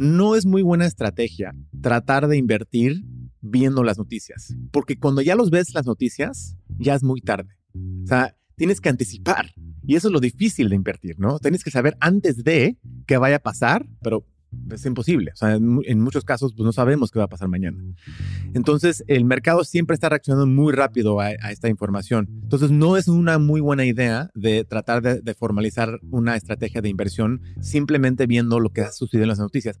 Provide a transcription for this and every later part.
no es muy buena estrategia tratar de invertir viendo las noticias, porque cuando ya los ves las noticias, ya es muy tarde. O sea, tienes que anticipar y eso es lo difícil de invertir, ¿no? Tienes que saber antes de qué vaya a pasar, pero es imposible. O sea, en, muchos casos pues, no sabemos qué va a pasar mañana. Entonces, el mercado siempre está reaccionando muy rápido a, esta información. Entonces, no es una muy buena idea de tratar de, de formalizar una estrategia de inversión simplemente viendo lo que ha sucedido en las noticias.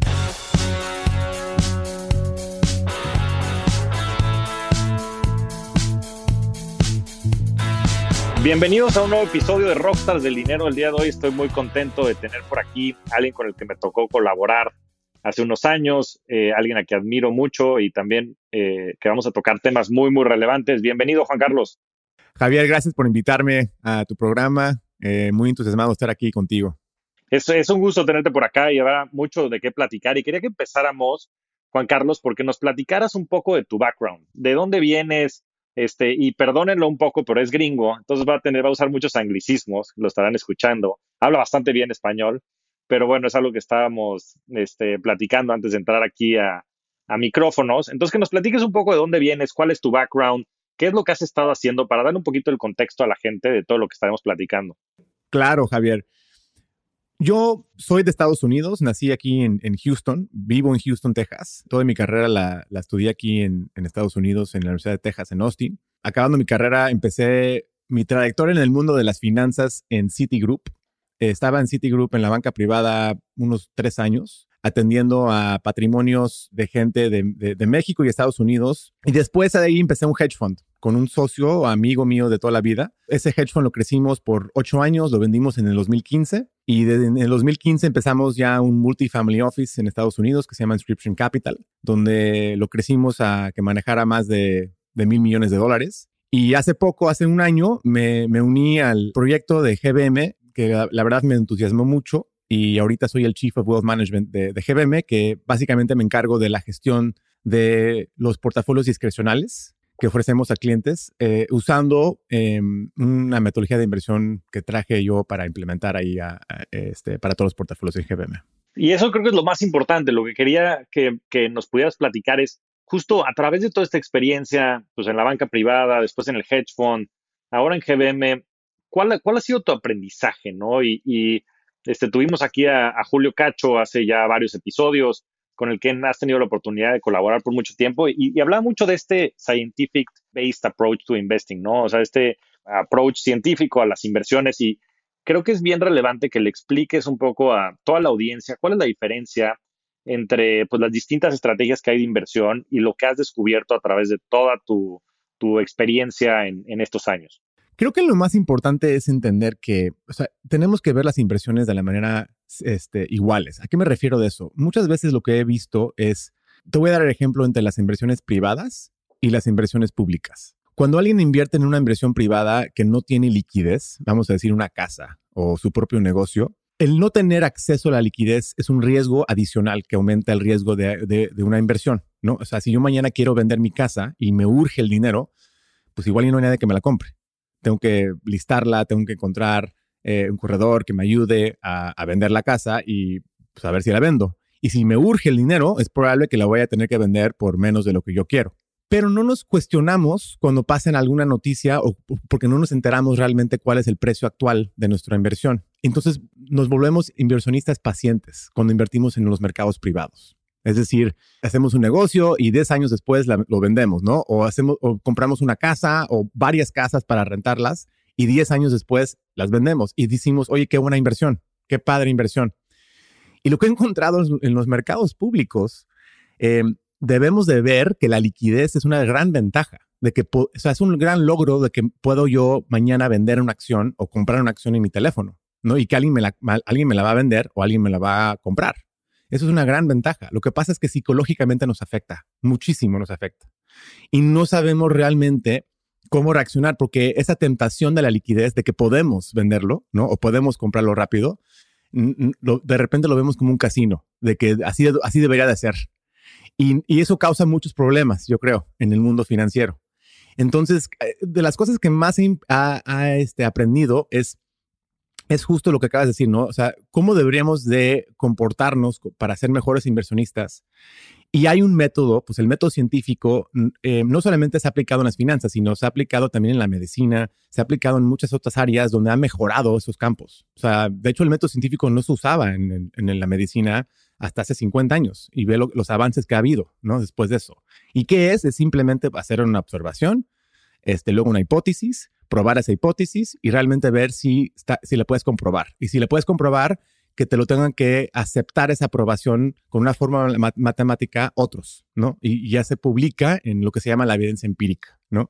Bienvenidos a un nuevo episodio de Rockstars del Dinero. El día de hoy estoy muy contento de tener por aquí a alguien con el que me tocó colaborar hace unos años, eh, alguien a quien admiro mucho y también eh, que vamos a tocar temas muy, muy relevantes. Bienvenido, Juan Carlos. Javier, gracias por invitarme a tu programa. Eh, muy entusiasmado estar aquí contigo. Es, es un gusto tenerte por acá y habrá mucho de qué platicar. Y quería que empezáramos, Juan Carlos, porque nos platicaras un poco de tu background, de dónde vienes, este, y perdónenlo un poco, pero es gringo, entonces va a tener, va a usar muchos anglicismos, lo estarán escuchando. Habla bastante bien español, pero bueno, es algo que estábamos este, platicando antes de entrar aquí a, a micrófonos. Entonces, que nos platiques un poco de dónde vienes, cuál es tu background, qué es lo que has estado haciendo para dar un poquito el contexto a la gente de todo lo que estaremos platicando. Claro, Javier. Yo soy de Estados Unidos, nací aquí en, Houston, vivo en Houston, Texas. Toda mi carrera la, estudié aquí en, Estados Unidos, en la Universidad de Texas, en Austin. Acabando mi carrera, empecé mi trayectoria en el mundo de las finanzas en Citigroup. Estaba en Citigroup en la banca privada unos tres años atendiendo a patrimonios de gente de, México y Estados Unidos. Y después de ahí empecé un hedge fund con un socio, amigo mío de toda la vida. Ese hedge fund lo crecimos por ocho años, lo vendimos en el 2015 y en el 2015 empezamos ya un multifamily office en Estados Unidos que se llama Inscription Capital, donde lo crecimos a que manejara más de, de mil millones de dólares. Y hace poco, hace un año, me, me uní al proyecto de GBM, que la verdad me entusiasmó mucho y ahorita soy el Chief of Wealth Management de, GBM, que básicamente me encargo de la gestión de los portafolios discrecionales que ofrecemos a clientes eh, usando em, una metodología de inversión que traje yo para implementar ahí este, para todos los portafolios de GBM. Y eso creo que es lo más importante. Lo que quería que, nos pudieras platicar es justo a través de toda esta experiencia, pues en la banca privada, después en el hedge fund, ahora en GBM, ¿cuál, cuál ha sido tu aprendizaje? ¿no? Y, y este, tuvimos aquí a, Julio Cacho hace ya varios episodios con el que has tenido la oportunidad de colaborar por mucho tiempo y, hablaba mucho de este scientific based approach to investing, ¿no? O sea, este approach científico a las inversiones y creo que es bien relevante que le expliques un poco a toda la audiencia cuál es la diferencia entre pues, las distintas estrategias que hay de inversión y lo que has descubierto a través de toda tu, experiencia en estos años. Creo que lo más importante es entender que tenemos que ver las inversiones de la manera este, iguales. ¿A qué me refiero de eso? Muchas veces lo que he visto es, te voy a dar el ejemplo entre las inversiones privadas y las inversiones públicas. Cuando alguien invierte en una inversión privada que no tiene liquidez, vamos a decir una casa o su propio negocio, el no tener acceso a la liquidez es un riesgo adicional que aumenta el riesgo de, de, una inversión, ¿no? O sea, si yo mañana quiero vender mi casa y me urge el dinero, pues igual y no hay nadie que me la compre tengo que listarla, tengo que encontrar eh, un corredor que me ayude a, vender la casa y pues, a ver si la vendo. Y si me urge el dinero, es probable que la voy a tener que vender por menos de lo que yo quiero. Pero no nos cuestionamos cuando pasen alguna noticia o porque no nos enteramos realmente cuál es el precio actual de nuestra inversión. Entonces nos volvemos inversionistas pacientes cuando invertimos en los mercados privados. Es decir, hacemos un negocio y 10 años después lo vendemos, ¿no? O, hacemos, o compramos una casa o varias casas para rentarlas y 10 años después las vendemos y decimos, oye, qué buena inversión, qué padre inversión. Y lo que he encontrado en los mercados públicos, em, debemos de ver que la liquidez es una gran ventaja, de que es un gran logro de que puedo yo mañana vender una acción o comprar una acción en mi teléfono, ¿no? Y que alguien me la, alguien me la va a vender o alguien me la va a comprar. Eso es una gran ventaja. Lo que pasa es que psicológicamente nos afecta, muchísimo nos afecta. Y no sabemos realmente cómo reaccionar porque esa tentación de la liquidez, de que podemos venderlo, ¿no? O podemos comprarlo rápido, de repente lo vemos como un casino, de que así, así debería de ser. Y, eso causa muchos problemas, yo creo, en el mundo financiero. Entonces, eh, de las cosas que más he ha, este, aprendido es, es justo lo que acabas de decir, ¿no? O sea, cómo deberíamos de comportarnos para ser mejores inversionistas y hay un método, pues el método científico eh, no solamente se ha aplicado en las finanzas, sino se ha aplicado también en la medicina, se ha aplicado en muchas otras áreas donde ha mejorado esos campos. O sea, de hecho el método científico no se usaba en, la medicina hasta hace 50 años y ve los avances que ha habido, ¿no? Después de eso. ¿Y qué es? Es simplemente hacer una observación, este, luego una hipótesis, probar esa hipótesis y realmente ver si, si la puedes comprobar. Y si la puedes comprobar, que te lo tengan que aceptar esa aprobación con una forma matemática otros, ¿no? Y, ya se publica en lo que se llama la evidencia empírica, ¿no?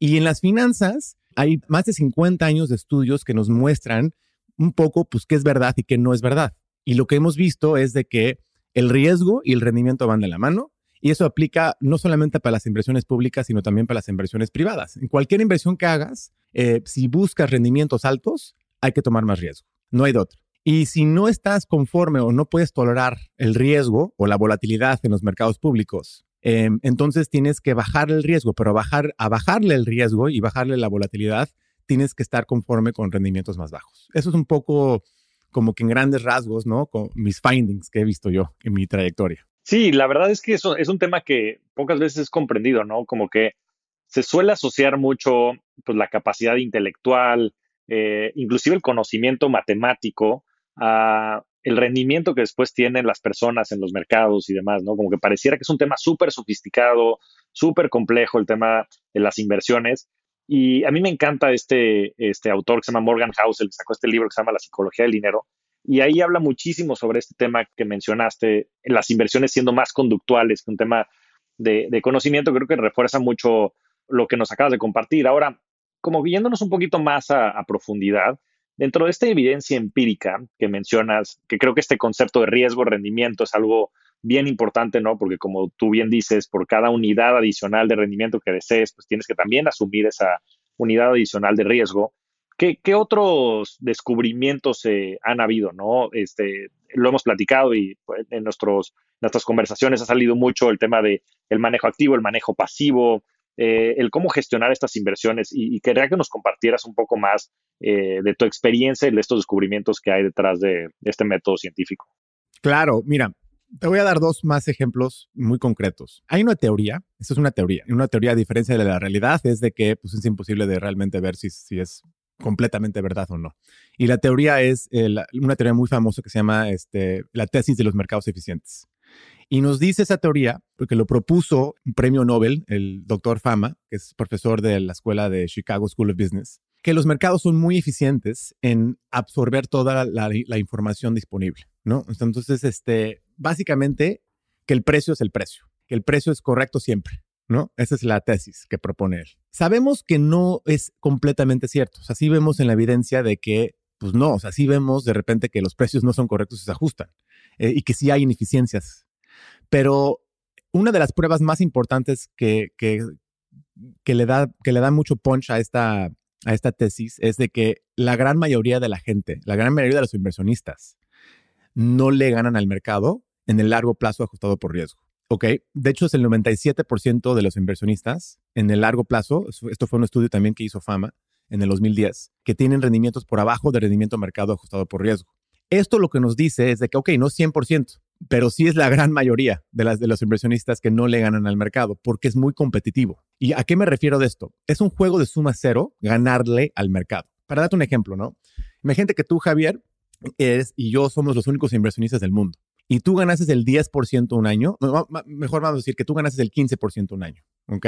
Y en las finanzas hay más de 50 años de estudios que nos muestran un poco, pues, qué es verdad y qué no es verdad. Y lo que hemos visto es de que el riesgo y el rendimiento van de la mano. Y eso aplica no solamente para las inversiones públicas, sino también para las inversiones privadas. En cualquier inversión que hagas, eh, si buscas rendimientos altos, hay que tomar más riesgo. No hay de otro. Y si no estás conforme o no puedes tolerar el riesgo o la volatilidad en los mercados públicos, em, entonces tienes que bajar el riesgo, pero bajar, a bajarle el riesgo y bajarle la volatilidad, tienes que estar conforme con rendimientos más bajos. Eso es un poco como que en grandes rasgos, ¿no? Con mis findings que he visto yo en mi trayectoria. Sí, la verdad es que eso es un tema que pocas veces es comprendido, ¿no? Como que se suele asociar mucho pues, la capacidad intelectual, eh, inclusive el conocimiento matemático el rendimiento que después tienen las personas en los mercados y demás, ¿no? Como que pareciera que es un tema súper sofisticado, súper complejo el tema de las inversiones. Y a mí me encanta este, este autor que se llama Morgan Housel, que sacó este libro que se llama La psicología del dinero. Y ahí habla muchísimo sobre este tema que mencionaste, las inversiones siendo más conductuales que un tema de, conocimiento. Creo que refuerza mucho lo que nos acabas de compartir. Ahora, como viéndonos un poquito más a profundidad, Dentro de esta evidencia empírica que mencionas, que creo que este concepto de riesgo-rendimiento es algo bien importante, ¿no? Porque como tú bien dices, por cada unidad adicional de rendimiento que desees, pues tienes que también asumir esa unidad adicional de riesgo. ¿Qué, otros descubrimientos eh, han habido, no? Este, lo hemos platicado y pues, en nuestros, nuestras conversaciones ha salido mucho el tema de el manejo activo, el manejo pasivo, eh, el cómo gestionar estas inversiones y, quería que nos compartieras un poco más eh, de tu experiencia y de estos descubrimientos que hay detrás de, este método científico. Claro, mira, te voy a dar dos más ejemplos muy concretos. Hay una teoría, esto es una teoría, y una teoría a diferencia de la realidad es de que pues, es imposible de realmente ver si, si es completamente verdad o no. Y la teoría es eh, una teoría muy famosa que se llama este, la tesis de los mercados eficientes. Y nos dice esa teoría, porque lo propuso un premio Nobel, el doctor Fama, que es profesor de la escuela de Chicago School of Business, que los mercados son muy eficientes en absorber toda la, información disponible, ¿no? Entonces, este, básicamente, que el precio es el precio, que el precio es correcto siempre, ¿no? Esa es la tesis que propone él. Sabemos que no es completamente cierto. O sea, sí vemos en la evidencia de que, pues no, o sea, sí vemos de repente que los precios no son correctos y se ajustan eh, y que sí hay ineficiencias pero una de las pruebas más importantes que, que, le, da, que le da mucho punch a esta, a esta tesis es de que la gran mayoría de la gente, la gran mayoría de los inversionistas, no le ganan al mercado en el largo plazo ajustado por riesgo. ¿Ok? De hecho, es el 97% de los inversionistas en el largo plazo, esto fue un estudio también que hizo Fama en el 2010, que tienen rendimientos por abajo del rendimiento mercado ajustado por riesgo. Esto lo que nos dice es de que, ok, no 100%, pero sí es la gran mayoría de, las, de los inversionistas que no le ganan al mercado porque es muy competitivo. ¿Y a qué me refiero de esto? Es un juego de suma cero ganarle al mercado. Para darte un ejemplo, ¿no? Imagínate que tú, Javier, eres y yo somos los únicos inversionistas del mundo. Y tú ganases el 10% un año, mejor vamos a decir que tú ganases el 15% un año, ¿ok?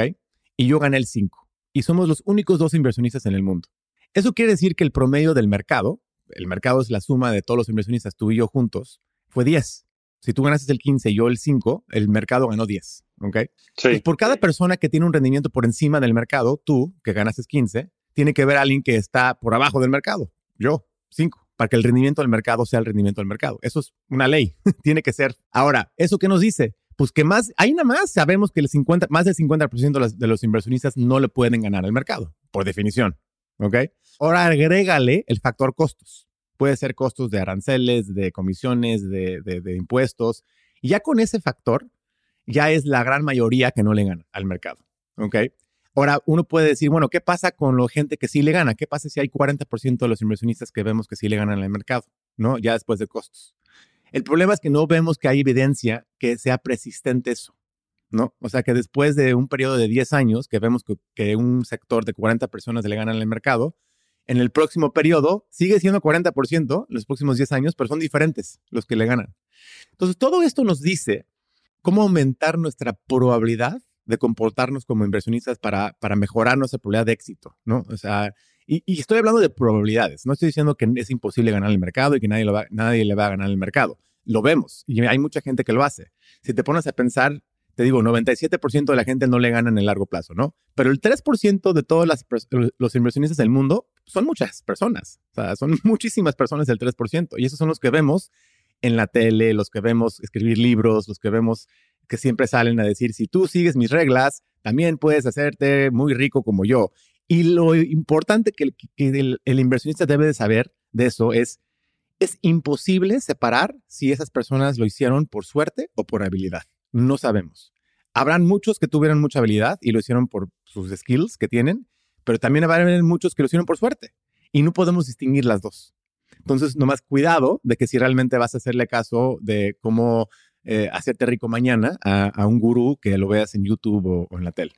Y yo gané el 5%. Y somos los únicos dos inversionistas en el mundo. Eso quiere decir que el promedio del mercado, el mercado es la suma de todos los inversionistas, tú y yo juntos, fue 10. Si tú ganaste el 15 y yo el 5, el mercado ganó 10. ¿Ok? Sí. por cada persona que tiene un rendimiento por encima del mercado, tú, que ganaste 15, tiene que ver a alguien que está por abajo del mercado. Yo, 5 para que el rendimiento del mercado sea el rendimiento del mercado. Eso es una ley, tiene que ser. Ahora, ¿eso qué nos dice? Pues que más, ahí nada más sabemos que el 50, más del 50% de los, de los inversionistas no le pueden ganar al mercado, por definición. ¿Ok? Ahora agrégale el factor costos. puede ser costos de aranceles, de comisiones, de, de impuestos. Y ya con ese factor, ya es la gran mayoría que no le gana al mercado. ¿Ok? Ahora, uno puede decir, bueno, ¿qué pasa con la gente que sí le gana? ¿Qué pasa si hay 40% de los inversionistas que vemos que sí le ganan al mercado? ¿No? Ya después de costos. El problema es que no vemos que hay evidencia que sea persistente eso. ¿no? O sea, que después de un periodo de 10 años, que vemos que, que, un sector de 40 personas le ganan al mercado, en el próximo periodo sigue siendo 40% los próximos 10 años, pero son diferentes los que le ganan. Entonces, todo esto nos dice cómo aumentar nuestra probabilidad de comportarnos como inversionistas para, para mejorar nuestra probabilidad de éxito, ¿no? O sea, y, estoy hablando de probabilidades, no estoy diciendo que es imposible ganar el mercado y que nadie, lo va, nadie le va a ganar el mercado. Lo vemos y hay mucha gente que lo hace. Si te pones a pensar, te digo, 97% de la gente no le gana en el largo plazo, ¿no? Pero el 3% de todos las, los inversionistas del mundo son muchas personas. O sea, son muchísimas personas del 3%. Y esos son los que vemos en la tele, los que vemos escribir libros, los que vemos que siempre salen a decir, si tú sigues mis reglas, también puedes hacerte muy rico como yo. Y lo importante que, el, inversionista debe de saber de eso es, es imposible separar si esas personas lo hicieron por suerte o por habilidad. No sabemos. Habrán muchos que tuvieron mucha habilidad y lo hicieron por sus skills que tienen, pero también habrá muchos que lo hicieron por suerte. Y no podemos distinguir las dos. Entonces, nomás cuidado de que si realmente vas a hacerle caso de cómo eh, hacerte rico mañana a, un gurú que lo veas en YouTube o, en la tele.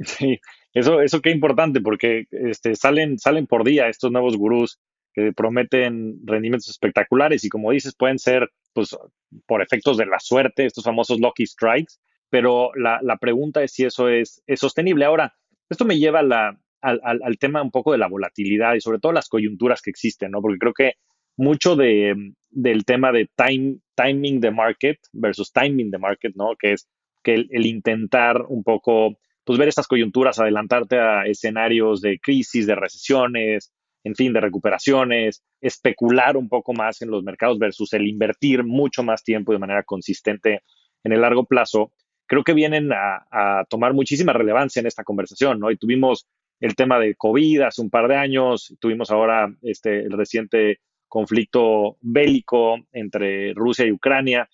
Sí, eso, eso qué importante porque este, salen, salen por día estos nuevos gurús que prometen rendimientos espectaculares y como dices pueden ser pues por efectos de la suerte, estos famosos lucky strikes, pero la, la pregunta es si eso es, es, sostenible. Ahora, esto me lleva a la, al, al, tema un poco de la volatilidad y sobre todo las coyunturas que existen, ¿no? Porque creo que mucho de, del tema de time, timing the market versus timing the market, ¿no? Que es que el, intentar un poco, pues ver estas coyunturas, adelantarte a escenarios de crisis, de recesiones, en fin, de recuperaciones, especular un poco más en los mercados versus el invertir mucho más tiempo de manera consistente en el largo plazo, creo que vienen a, a tomar muchísima relevancia en esta conversación, ¿no? Y tuvimos el tema de COVID hace un par de años, tuvimos ahora este, el reciente conflicto bélico entre Rusia y Ucrania.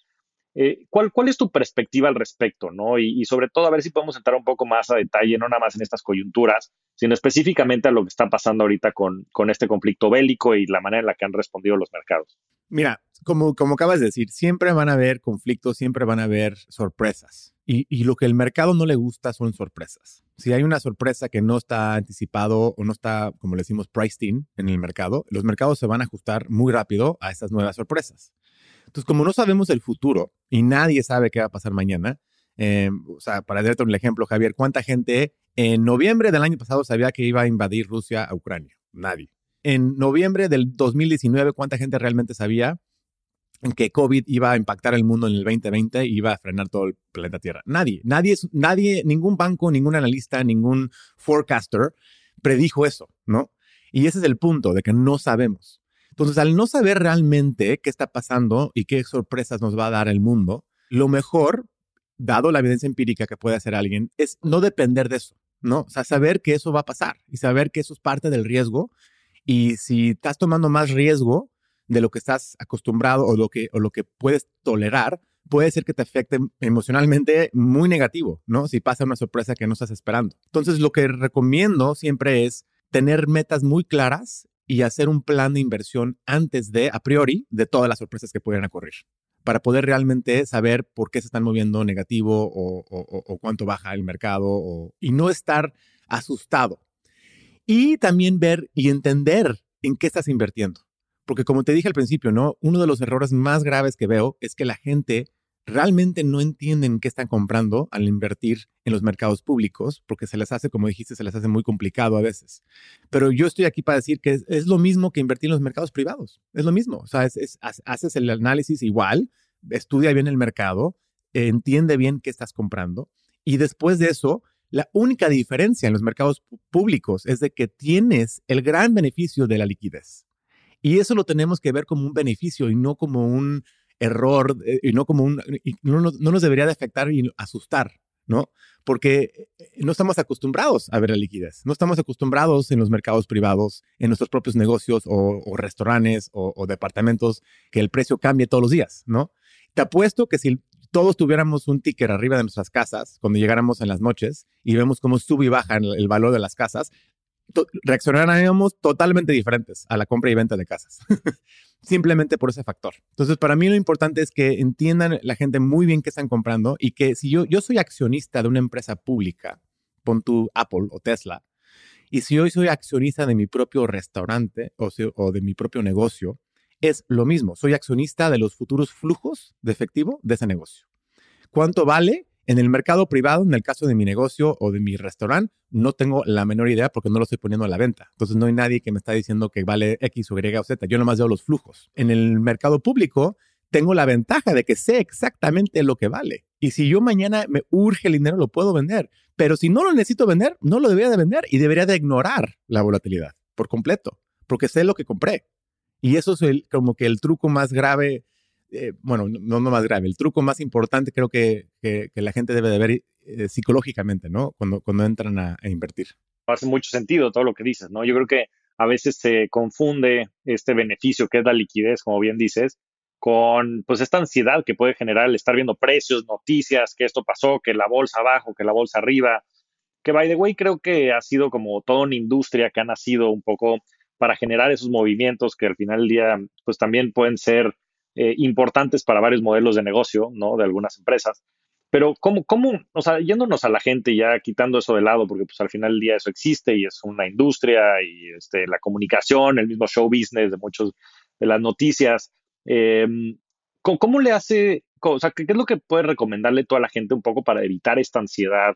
Eh, ¿cuál, ¿cuál, es tu perspectiva al respecto? ¿no? Y, sobre todo, a ver si podemos entrar un poco más a detalle, no nada más en estas coyunturas, sino específicamente a lo que está pasando ahorita con, este conflicto bélico y la manera en la que han respondido los mercados. Mira, como acabas de decir, siempre van a haber conflictos, siempre van a haber sorpresas. Y, lo que el mercado no le gusta son sorpresas. Si hay una sorpresa que no está anticipado o no está, como le decimos, priced in en el mercado, los mercados se van a ajustar muy rápido a esas nuevas sorpresas. Entonces, como no sabemos el futuro y nadie sabe qué va a pasar mañana, eh, o sea, para darte un ejemplo, Javier, ¿cuánta gente en noviembre del año pasado sabía que iba a invadir Rusia a Ucrania? Nadie. En noviembre del 2019, ¿cuánta gente realmente sabía que COVID iba a impactar el mundo en el 2020 y iba a frenar todo el planeta Tierra. Nadie, nadie, nadie, ningún banco, ningún analista, ningún forecaster predijo eso, ¿no? Y ese es el punto de que no sabemos. Entonces, al no saber realmente qué está pasando y qué sorpresas nos va a dar el mundo, lo mejor, dado la evidencia empírica que puede hacer alguien, es no depender de eso, ¿no? O sea, saber que eso va a pasar y saber que eso es parte del riesgo. Y si estás tomando más riesgo, de lo que estás acostumbrado o lo que, o lo que puedes tolerar, puede ser que te afecte emocionalmente muy negativo, ¿no? Si pasa una sorpresa que no estás esperando. Entonces, lo que recomiendo siempre es tener metas muy claras y hacer un plan de inversión antes de, a priori, de todas las sorpresas que pueden ocurrir, para poder realmente saber por qué se están moviendo negativo o, cuánto baja el mercado y no estar asustado. Y también ver y entender en qué estás invirtiendo. Porque como te dije al principio, ¿no? Uno de los errores más graves que veo es que la gente realmente no entienden qué están comprando al invertir en los mercados públicos, porque se les hace, como dijiste, se les hace muy complicado a veces. Pero yo estoy aquí para decir que es, lo mismo que invertir en los mercados privados. Es lo mismo. O sea, es, haces el análisis igual, estudia bien el mercado, entiende bien qué estás comprando y después de eso, la única diferencia en los mercados públicos es de que tienes el gran beneficio de la liquidez. Y eso lo tenemos que ver como un beneficio y no como un error, eh, y no como un, no, nos debería de afectar y asustar, ¿no? Porque eh, no estamos acostumbrados a ver la liquidez, no estamos acostumbrados en los mercados privados, en nuestros propios negocios o, restaurantes o, departamentos, que el precio cambie todos los días, ¿no? Te apuesto que si todos tuviéramos un ticker arriba de nuestras casas cuando llegáramos en las noches y vemos cómo sube y baja el valor de las casas, reaccionaríamos totalmente diferentes a la compra y venta de casas. Simplemente por ese factor. Entonces, para mí lo importante es que entiendan la gente muy bien qué están comprando y que si yo, yo soy accionista de una empresa pública, pon tu Apple o Tesla, y si hoy soy accionista de mi propio restaurante o de mi propio negocio, es lo mismo. Soy accionista de los futuros flujos de efectivo de ese negocio. ¿Cuánto vale? En el mercado privado, en el caso de mi negocio o de mi restaurante, no tengo la menor idea porque no lo estoy poniendo a la venta. Entonces no hay nadie que me está diciendo que vale X o Y o Z. Yo nomás veo los flujos. En el mercado público, tengo la ventaja de que sé exactamente lo que vale. Y si yo mañana me urge el dinero, lo puedo vender. Pero si no lo necesito vender, no lo debería de vender y debería de ignorar la volatilidad por completo, porque sé lo que compré. Y eso es como que el truco más grave, eh, bueno, no, no, más grave, el truco más importante creo que, que, la gente debe de ver eh, psicológicamente, ¿no? Cuando, cuando entran a, invertir. Hace mucho sentido todo lo que dices, ¿no? Yo creo que a veces se confunde este beneficio que es la liquidez, como bien dices, con pues esta ansiedad que puede generar el estar viendo precios, noticias, que esto pasó, que la bolsa abajo, que la bolsa arriba, que by the way creo que ha sido como toda una industria que ha nacido un poco para generar esos movimientos que al final del día, pues también pueden ser eh, importantes para varios modelos de negocio, ¿no? De algunas empresas. Pero ¿cómo, cómo, o sea, yéndonos a la gente ya quitando eso de lado, porque pues al final del día eso existe y es una industria y este, la comunicación, el mismo show business de muchos de las noticias, eh, ¿cómo, le hace, o sea, qué es lo que puede recomendarle toda la gente un poco para evitar esta ansiedad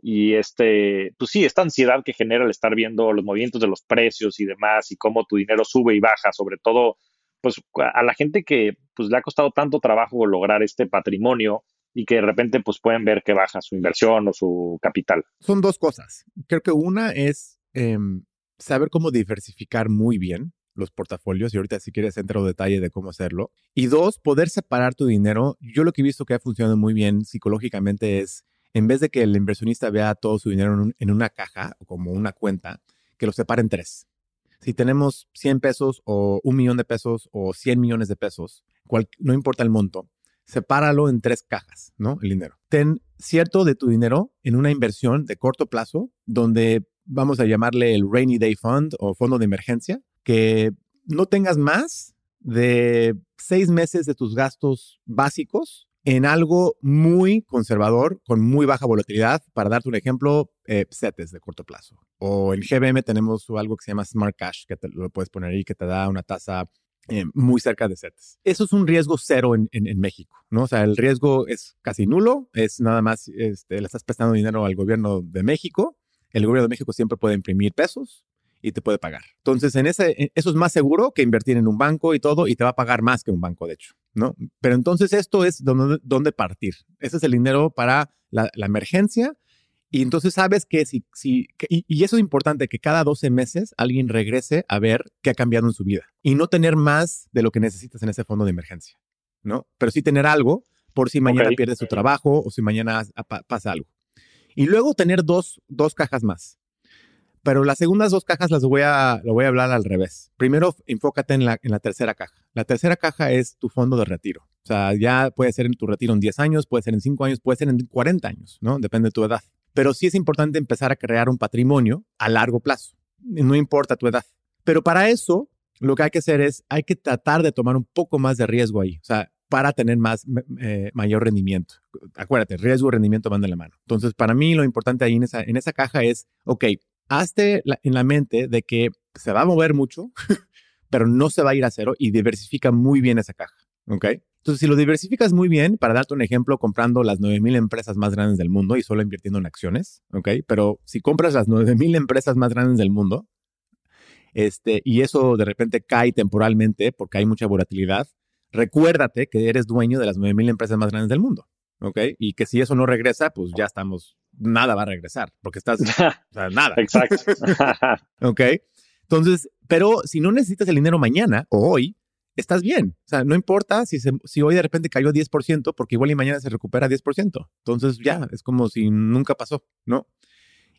y este, pues sí, esta ansiedad que genera el estar viendo los movimientos de los precios y demás y cómo tu dinero sube y baja, sobre todo pues a la gente que pues le ha costado tanto trabajo lograr este patrimonio y que de repente pues pueden ver que baja su inversión o su capital. Son dos cosas. Creo que una es em, saber cómo diversificar muy bien los portafolios y ahorita si quieres entrar en detalle de cómo hacerlo. Y dos, poder separar tu dinero. Yo lo que he visto que ha funcionado muy bien psicológicamente es en vez de que el inversionista vea todo su dinero en, una caja o como una cuenta, que lo separe en tres. Si tenemos 100 pesos o un millón de pesos o 100 millones de pesos, no importa el monto, sepáralo en tres cajas, ¿no? El dinero. Ten cierto de tu dinero en una inversión de corto plazo, donde vamos a llamarle el Rainy Day Fund o fondo de emergencia, que no tengas más de seis meses de tus gastos básicos en algo muy conservador, con muy baja volatilidad. Para darte un ejemplo, eh, CETES de corto plazo. O en GBM tenemos algo que se llama Smart Cash, que te lo puedes poner ahí, que te da una tasa eh, muy cerca de CETES. Eso es un riesgo cero en, en, México, ¿no? O sea, el riesgo es casi nulo, es nada más, este, le estás prestando dinero al gobierno de México. El gobierno de México siempre puede imprimir pesos y te puede pagar. Entonces, en ese, eso es más seguro que invertir en un banco y todo, y te va a pagar más que un banco, de hecho, ¿no? Pero entonces esto es donde, donde partir. Ese es el dinero para la, emergencia. Y entonces sabes que si, si y, eso es importante, que cada 12 meses alguien regrese a ver qué ha cambiado en su vida y no tener más de lo que necesitas en ese fondo de emergencia, ¿no? Pero sí tener algo por si mañana pierdes tu trabajo o si mañana pasa algo. Y luego tener dos, dos cajas más. Pero las segundas dos cajas las voy a, lo voy a hablar al revés. Primero, enfócate en la, en la tercera caja. La tercera caja es tu fondo de retiro. O sea, ya puede ser en tu retiro en 10 años, puede ser en 5 años, puede ser en 40 años, ¿no? Depende de tu edad. Pero sí es importante empezar a crear un patrimonio a largo plazo. No importa tu edad. Pero para eso, lo que hay que hacer es, hay que tratar de tomar un poco más de riesgo ahí. O sea, para tener más, eh, mayor rendimiento. Acuérdate, riesgo y rendimiento van de la mano. Entonces, para mí lo importante ahí en esa, en esa caja es, ok, hazte en la mente de que se va a mover mucho, pero no se va a ir a cero y diversifica muy bien esa caja. ¿Ok? Entonces, si lo diversificas muy bien, para darte un ejemplo, comprando las 9000 empresas más grandes del mundo y solo invirtiendo en acciones, ¿ok? Pero si compras las 9000 empresas más grandes del mundo, este, y eso de repente cae temporalmente porque hay mucha volatilidad, recuérdate que eres dueño de las 9000 empresas más grandes del mundo. ¿ok? Y que si eso no regresa, pues ya estamos, nada va a regresar, porque estás, o sea, nada. Exacto. ¿Ok? Entonces, pero si no necesitas el dinero mañana o hoy, estás bien. O sea, no importa si, si hoy de repente cayó 10%, porque igual y mañana se recupera 10%. Entonces ya, es como si nunca pasó, ¿no?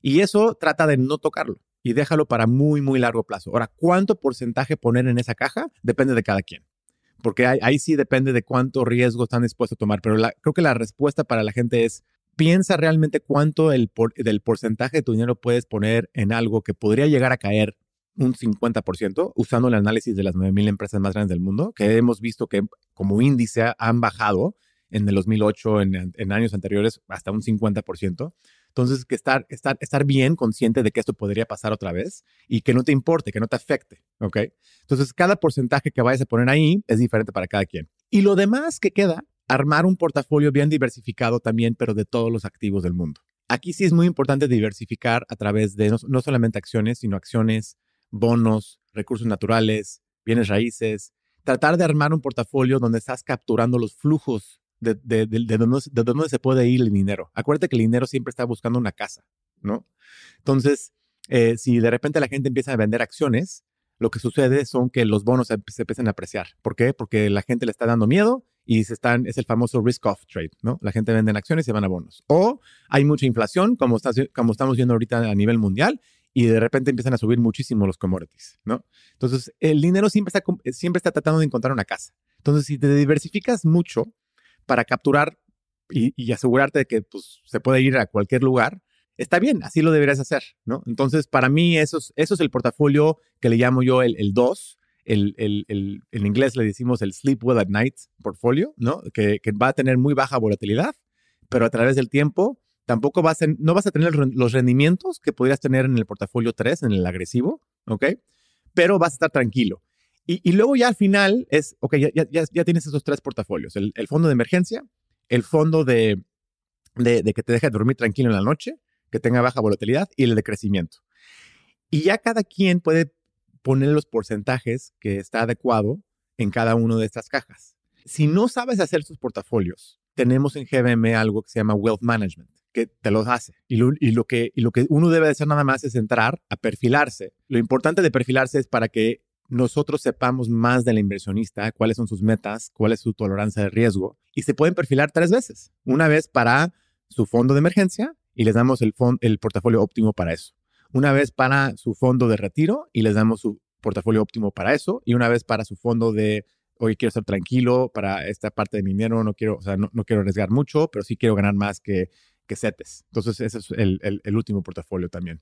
Y eso trata de no tocarlo y déjalo para muy, muy largo plazo. Ahora, ¿cuánto porcentaje poner en esa caja? Depende de cada quien. Porque ahí, sí depende de cuánto riesgo están dispuestos a tomar. Pero creo que la respuesta para la gente es, piensa realmente cuánto el del porcentaje de tu dinero puedes poner en algo que podría llegar a caer un 50% usando el análisis de las 9.000 empresas más grandes del mundo, que hemos visto que como índice han bajado en el 2008, en, años anteriores, hasta un 50%. Entonces, que estar, estar, estar bien consciente de que esto podría pasar otra vez y que no te importe, que no te afecte, ¿ok? Entonces, cada porcentaje que vayas a poner ahí es diferente para cada quien. Y lo demás que queda, armar un portafolio bien diversificado también, pero de todos los activos del mundo. Aquí sí es muy importante diversificar a través de no, solamente acciones, sino acciones, bonos, recursos naturales, bienes raíces. Tratar de armar un portafolio donde estás capturando los flujos de, de, de, dónde, se puede ir el dinero. Acuérdate que el dinero siempre está buscando una casa, ¿no? Entonces, eh, si de repente la gente empieza a vender acciones, lo que sucede son que los bonos se, empiezan a apreciar. ¿Por qué? Porque la gente le está dando miedo y se están, es el famoso risk-off trade, ¿no? La gente vende acciones y se van a bonos. O hay mucha inflación, como, como estamos viendo ahorita a nivel mundial, y de repente empiezan a subir muchísimo los commodities, ¿no? Entonces, el dinero siempre está, siempre está tratando de encontrar una casa. Entonces, si te diversificas mucho, para capturar y, asegurarte de que pues, se puede ir a cualquier lugar, está bien, así lo deberías hacer, ¿no? Entonces, para mí, eso es, eso es el portafolio que le llamo yo el 2. El, el, en inglés le decimos el Sleep Well at Night portfolio, ¿no? Que, va a tener muy baja volatilidad, pero a través del tiempo tampoco vas a, no vas a tener los rendimientos que podrías tener en el portafolio 3, en el agresivo, ¿ok? Pero vas a estar tranquilo. Y, luego ya al final es, ok, ya, ya, ya tienes esos tres portafolios, el, fondo de emergencia, el fondo de, de, que te deje dormir tranquilo en la noche, que tenga baja volatilidad y el de crecimiento. Y ya cada quien puede poner los porcentajes que está adecuado en cada una de estas cajas. Si no sabes hacer sus portafolios, tenemos en GBM algo que se llama Wealth Management, que te los hace. Y lo, y lo, que, y lo que uno debe hacer nada más es entrar a perfilarse. Lo importante de perfilarse es para que nosotros sepamos más del inversionista, cuáles son sus metas, cuál es su tolerancia de riesgo, y se pueden perfilar tres veces. Una vez para su fondo de emergencia y les damos el, el portafolio óptimo para eso. Una vez para su fondo de retiro y les damos su portafolio óptimo para eso. Y una vez para su fondo de, hoy quiero estar tranquilo para esta parte de mi dinero, no quiero, o sea, no, quiero arriesgar mucho, pero sí quiero ganar más que, que CETES. Entonces, ese es el, el último portafolio también.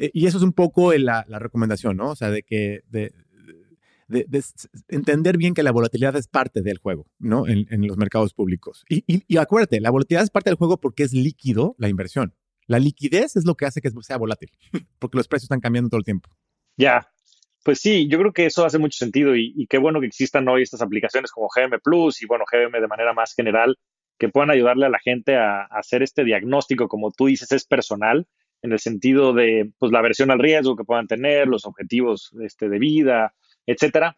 Eh, y eso es un poco la, la, recomendación, ¿no? O sea, de que de, entender bien que la volatilidad es parte del juego, ¿no? En, los mercados públicos. Y, y, acuérdate, la volatilidad es parte del juego porque es líquido la inversión. La liquidez es lo que hace que sea volátil, porque los precios están cambiando todo el tiempo. Ya, pues sí, yo creo que eso hace mucho sentido y, y, qué bueno que existan hoy estas aplicaciones como GM Plus y bueno, GM de manera más general, que puedan ayudarle a la gente a, a hacer este diagnóstico, como tú dices, es personal en el sentido de pues, la aversión al riesgo que puedan tener, los objetivos este, de vida, etcétera.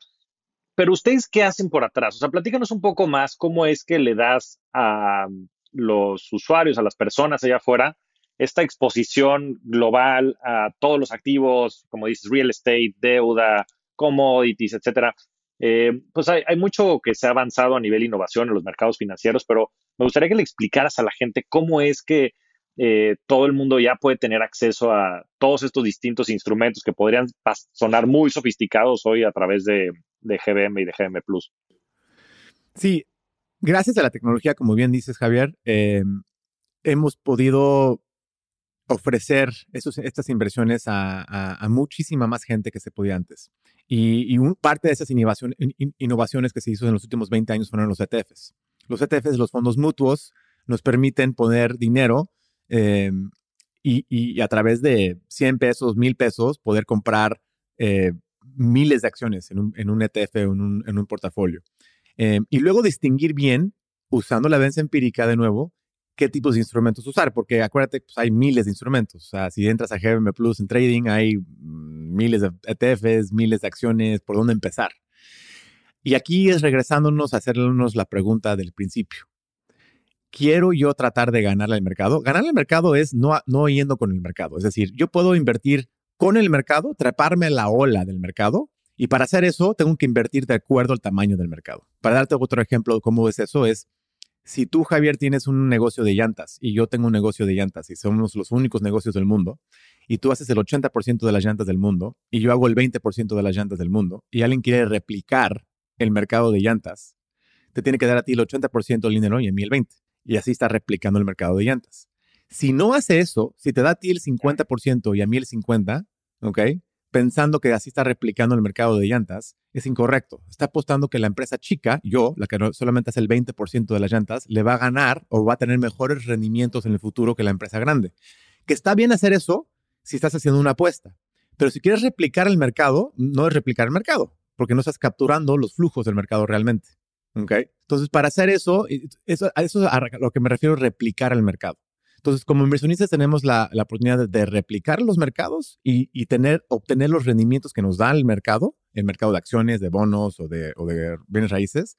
Pero ustedes, ¿qué hacen por atrás? O sea, platícanos un poco más cómo es que le das a los usuarios, a las personas allá afuera, esta exposición global a todos los activos, como dices, real estate, deuda, commodities, etcétera. Eh, pues hay, hay, mucho que se ha avanzado a nivel innovación en los mercados financieros, pero me gustaría que le explicaras a la gente cómo es que eh, todo el mundo ya puede tener acceso a todos estos distintos instrumentos que podrían sonar muy sofisticados hoy a través de, GBM y de GM Plus. Sí, gracias a la tecnología, como bien dices, Javier, em, hemos podido ofrecer estas inversiones a, muchísima más gente que se podía antes. Y, parte de esas innovaciones que se hizo en los últimos 20 años fueron los ETFs. Los ETFs, los fondos mutuos, nos permiten poner dinero Em, y, a través de 100 pesos, 1000 pesos, poder comprar eh, miles de acciones en un, en un ETF en un, en un portafolio. Em, y luego distinguir bien, usando la evidencia empírica de nuevo, qué tipos de instrumentos usar, porque acuérdate, pues hay miles de instrumentos. O sea, si entras a GBM Plus en trading, hay mm, miles de ETFs, miles de acciones, por dónde empezar. Y aquí es regresándonos a hacernos la pregunta del principio quiero yo tratar de ganarle al mercado. Ganarle al mercado es no, no yendo con el mercado. Es decir, yo puedo invertir con el mercado, treparme la ola del mercado Y para hacer eso, tengo que invertir de acuerdo al tamaño del mercado. Para darte otro ejemplo de cómo es eso, es si tú, Javier, tienes un negocio de llantas y yo tengo un negocio de llantas y somos los únicos negocios del mundo, y tú haces el 80% de las llantas del mundo y yo hago el 20% de las llantas del mundo, y alguien quiere replicar el mercado de llantas, te tiene que dar a ti el 80% del dinero y a mí el 20%. Y así está replicando el mercado de llantas. Si no hace eso, si te da a ti el 50% y a mí el 50%, ¿ok? Pensando que así está replicando el mercado de llantas, es incorrecto. Está apostando que la empresa chica, yo, la que solamente hace el 20% de las llantas, le va a ganar o va a tener mejores rendimientos en el futuro que la empresa grande. Que está bien hacer eso si estás haciendo una apuesta. Pero si quieres replicar el mercado, no es replicar el mercado, porque no estás capturando los flujos del mercado realmente. ¿Ok? Entonces, para hacer eso, eso, eso es a lo que me refiero, replicar el mercado. Entonces, como inversionistas tenemos la, oportunidad de, replicar los mercados y, tener, obtener los rendimientos que nos da el mercado, el mercado de acciones, de bonos o de, o de bienes raíces.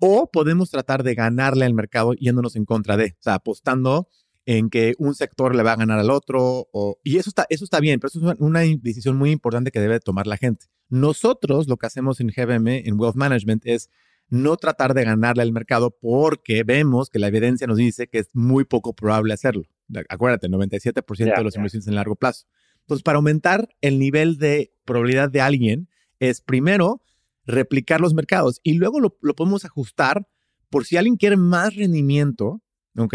O podemos tratar de ganarle al mercado yéndonos en contra de, o sea, apostando en que un sector le va a ganar al otro. O, y eso está, eso está bien, pero eso es una, decisión muy importante que debe tomar la gente. Nosotros lo que hacemos en GBM, en Wealth Management, es no tratar de ganarle al mercado porque vemos que la evidencia nos dice que es muy poco probable hacerlo. Acuérdate, 97% de los inversiones en largo plazo. Entonces, para aumentar el nivel de probabilidad de alguien, es primero replicar los mercados y luego lo, podemos ajustar por si alguien quiere más rendimiento, ¿ok?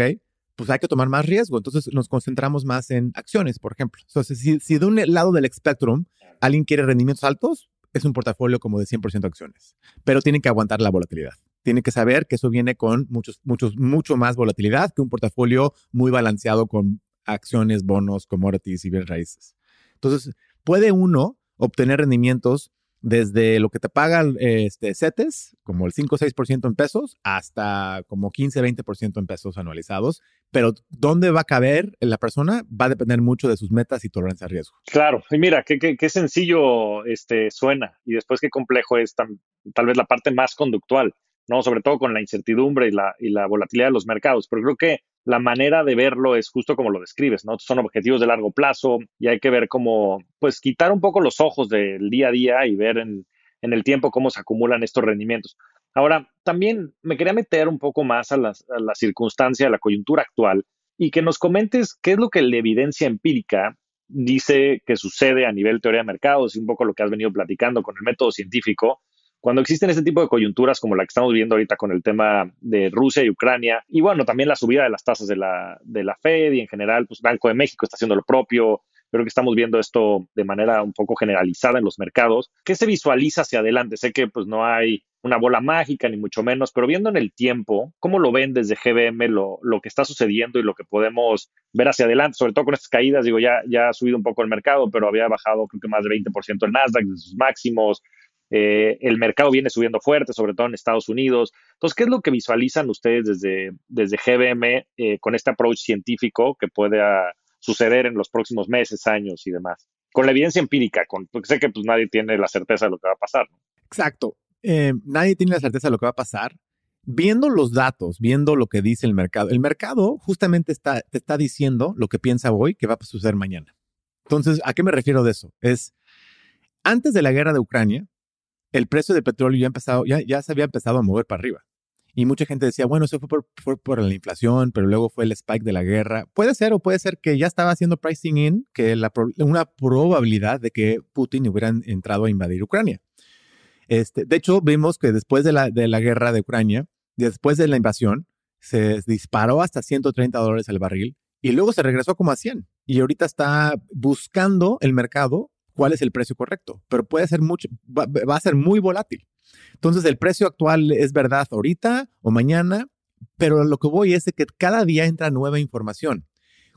Pues hay que tomar más riesgo. Entonces nos concentramos más en acciones, por ejemplo. Entonces, si, si de un lado del espectro alguien quiere rendimientos altos, es un portafolio como de 100% acciones, pero tiene que aguantar la volatilidad. Tiene que saber que eso viene con muchos, muchos, mucho más volatilidad que un portafolio muy balanceado con acciones, bonos, commodities y bienes raíces. Entonces, puede uno obtener rendimientos desde lo que te pagan este, CETES, como el 5 o 6% en pesos, hasta como 15, 20% en pesos anualizados. Pero dónde va a caber la persona va a depender mucho de sus metas y tolerancia a riesgo. Claro, y mira, qué, qué, sencillo este, suena y después qué complejo es tal vez la parte más conductual, ¿no? Sobre todo con la incertidumbre y la, y la volatilidad de los mercados. Pero creo que la manera de verlo es justo como lo describes, ¿no? Son objetivos de largo plazo y hay que ver cómo, pues, quitar un poco los ojos del día a día y ver en, el tiempo cómo se acumulan estos rendimientos. Ahora, también me quería meter un poco más a, a la circunstancia, a la coyuntura actual y que nos comentes qué es lo que la evidencia empírica dice que sucede a nivel teoría de mercados y un poco lo que has venido platicando con el método científico cuando existen este tipo de coyunturas como la que estamos viendo ahorita con el tema de Rusia y Ucrania, y bueno, también la subida de las tasas de la, de la Fed y en general, pues Banco de México está haciendo lo propio, creo que estamos viendo esto de manera un poco generalizada en los mercados. ¿Qué se visualiza hacia adelante? Sé que pues no hay una bola mágica ni mucho menos, pero viendo en el tiempo, ¿cómo lo ven desde GBM lo, lo que está sucediendo y lo que podemos ver hacia adelante? Sobre todo con estas caídas, digo, ya, ya ha subido un poco el mercado, pero había bajado creo que más de 20% el Nasdaq de sus máximos. Eh, el mercado viene subiendo fuerte, sobre todo en Estados Unidos. Entonces, ¿qué es lo que visualizan ustedes desde, desde GBM eh, con este approach científico que pueda suceder en los próximos meses, años y demás? Con la evidencia empírica, con, porque sé que pues, nadie tiene la certeza de lo que va a pasar. Exacto. Eh, nadie tiene la certeza de lo que va a pasar. Viendo los datos, viendo lo que dice el mercado, el mercado justamente está, te está diciendo lo que piensa hoy que va a suceder mañana. Entonces, ¿a qué me refiero de eso? Es, antes de la guerra de Ucrania, el precio del petróleo ya, empezado, ya, ya se había empezado a mover para arriba. Y mucha gente decía, bueno, eso fue por, por, la inflación, pero luego fue el spike de la guerra. Puede ser o puede ser que ya estaba haciendo pricing in, que la, una probabilidad de que Putin hubiera entrado a invadir Ucrania. Este, de hecho, vimos que después de la, de la guerra de Ucrania, después de la invasión, se disparó hasta 130 dólares al barril y luego se regresó como a 100. Y ahorita está buscando el mercado cuál es el precio correcto, pero puede ser mucho, va, a ser muy volátil. Entonces, el precio actual es verdad ahorita o mañana, pero lo que voy es que cada día entra nueva información.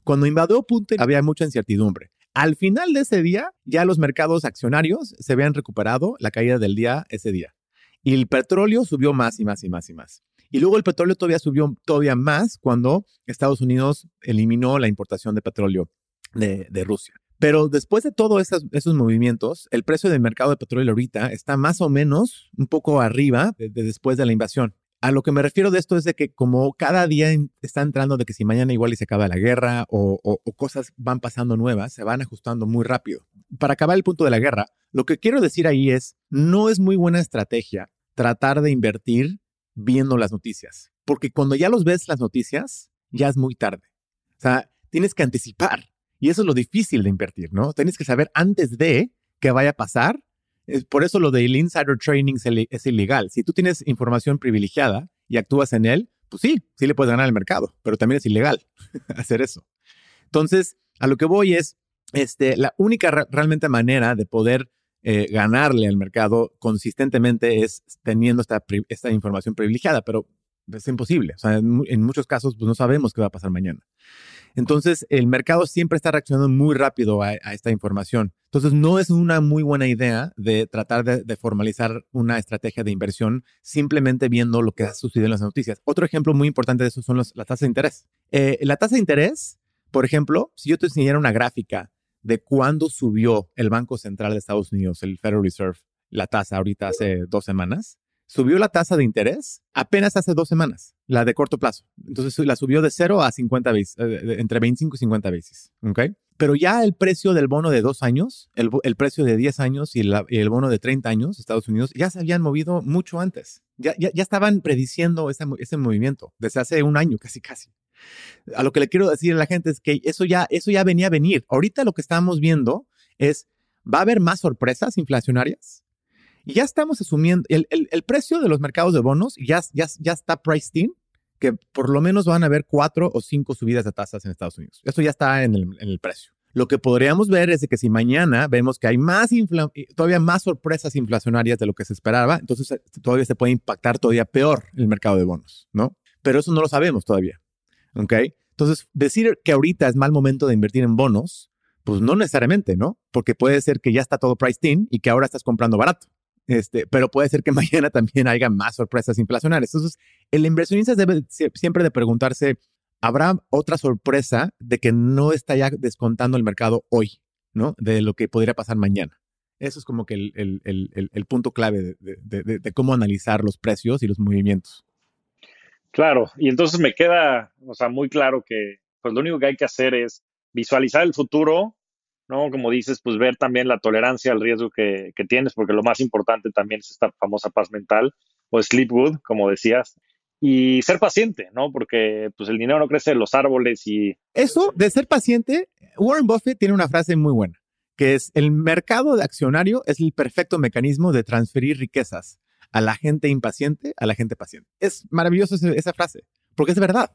Cuando invadió Putin había mucha incertidumbre. Al final de ese día, ya los mercados accionarios se habían recuperado la caída del día ese día. Y el petróleo subió más y más y más y más. Y luego el petróleo todavía subió todavía más cuando Estados Unidos eliminó la importación de petróleo de Rusia. Pero después de todos esos, movimientos, el precio del mercado de petróleo ahorita está más o menos un poco arriba de, después de la invasión. A lo que me refiero de esto es de que como cada día está entrando de que si mañana igual y se acaba la guerra o, cosas van pasando nuevas, se van ajustando muy rápido. para acabar el punto de la guerra, lo que quiero decir ahí es, no es muy buena estrategia tratar de invertir viendo las noticias, porque cuando ya los ves las noticias, ya es muy tarde. O sea, tienes que anticipar y eso es lo difícil de invertir, ¿no? Tienes que saber antes de que vaya a pasar. Por eso lo del insider trading es ilegal. Si tú tienes información privilegiada y actúas en él, pues sí, sí le puedes ganar al mercado, pero también es ilegal hacer eso. Entonces, a lo que voy es, este, la única realmente manera de poder eh, ganarle al mercado consistentemente es teniendo esta, esta información privilegiada, pero es imposible. O sea, en, muchos casos pues, no sabemos qué va a pasar mañana. Entonces, el mercado siempre está reaccionando muy rápido a, esta información. Entonces, no es una muy buena idea de tratar de, formalizar una estrategia de inversión simplemente viendo lo que ha sucedido en las noticias. Otro ejemplo muy importante de eso son las tasas de interés. Eh, la tasa de interés, por ejemplo, si yo te enseñara una gráfica de cuándo subió el Banco Central de Estados Unidos, el Federal Reserve, la tasa ahorita hace dos semanas, subió la tasa de interés apenas hace dos semanas, la de corto plazo. Entonces la subió de 0 a 50 veces, eh, entre 25 y 50 veces. ¿ok? Pero ya el precio del bono de dos años, el, precio de 10 años y, el bono de 30 años, Estados Unidos, ya se habían movido mucho antes. Ya, ya, estaban prediciendo ese, ese movimiento desde hace un año, casi, casi. A lo que le quiero decir a la gente es que eso ya, eso ya venía a venir. Ahorita lo que estamos viendo es, ¿va a haber más sorpresas inflacionarias? Y ya estamos asumiendo, el, el, precio de los mercados de bonos ya, ya, ya está priced in, que por lo menos van a haber cuatro o cinco subidas de tasas en Estados Unidos. Eso ya está en el, en el precio. Lo que podríamos ver es de que si mañana vemos que hay más todavía más sorpresas inflacionarias de lo que se esperaba, entonces eh, todavía se puede impactar todavía peor el mercado de bonos, ¿no? Pero eso no lo sabemos todavía, ¿ok? Entonces, decir que ahorita es mal momento de invertir en bonos, pues no necesariamente, ¿no? Porque puede ser que ya está todo priced in y que ahora estás comprando barato. Este, pero puede ser que mañana también haya más sorpresas inflacionarias. Entonces, el inversionista debe siempre de preguntarse, ¿habrá otra sorpresa de que no está ya descontando el mercado hoy, ¿no? De lo que podría pasar mañana. Eso es como que el, punto clave de, de, de, cómo analizar los precios y los movimientos. Claro, y entonces me queda, o sea, muy claro que pues lo único que hay que hacer es visualizar el futuro ¿no? Como dices, pues ver también la tolerancia al riesgo que, tienes, porque lo más importante también es esta famosa paz mental o sleep good, como decías, y ser paciente, ¿no? Porque pues el dinero no crece en los árboles y... Eso de ser paciente, Warren Buffett tiene una frase muy buena, que es el mercado de accionario es el perfecto mecanismo de transferir riquezas a la gente impaciente a la gente paciente. Es maravilloso esa frase, porque es verdad.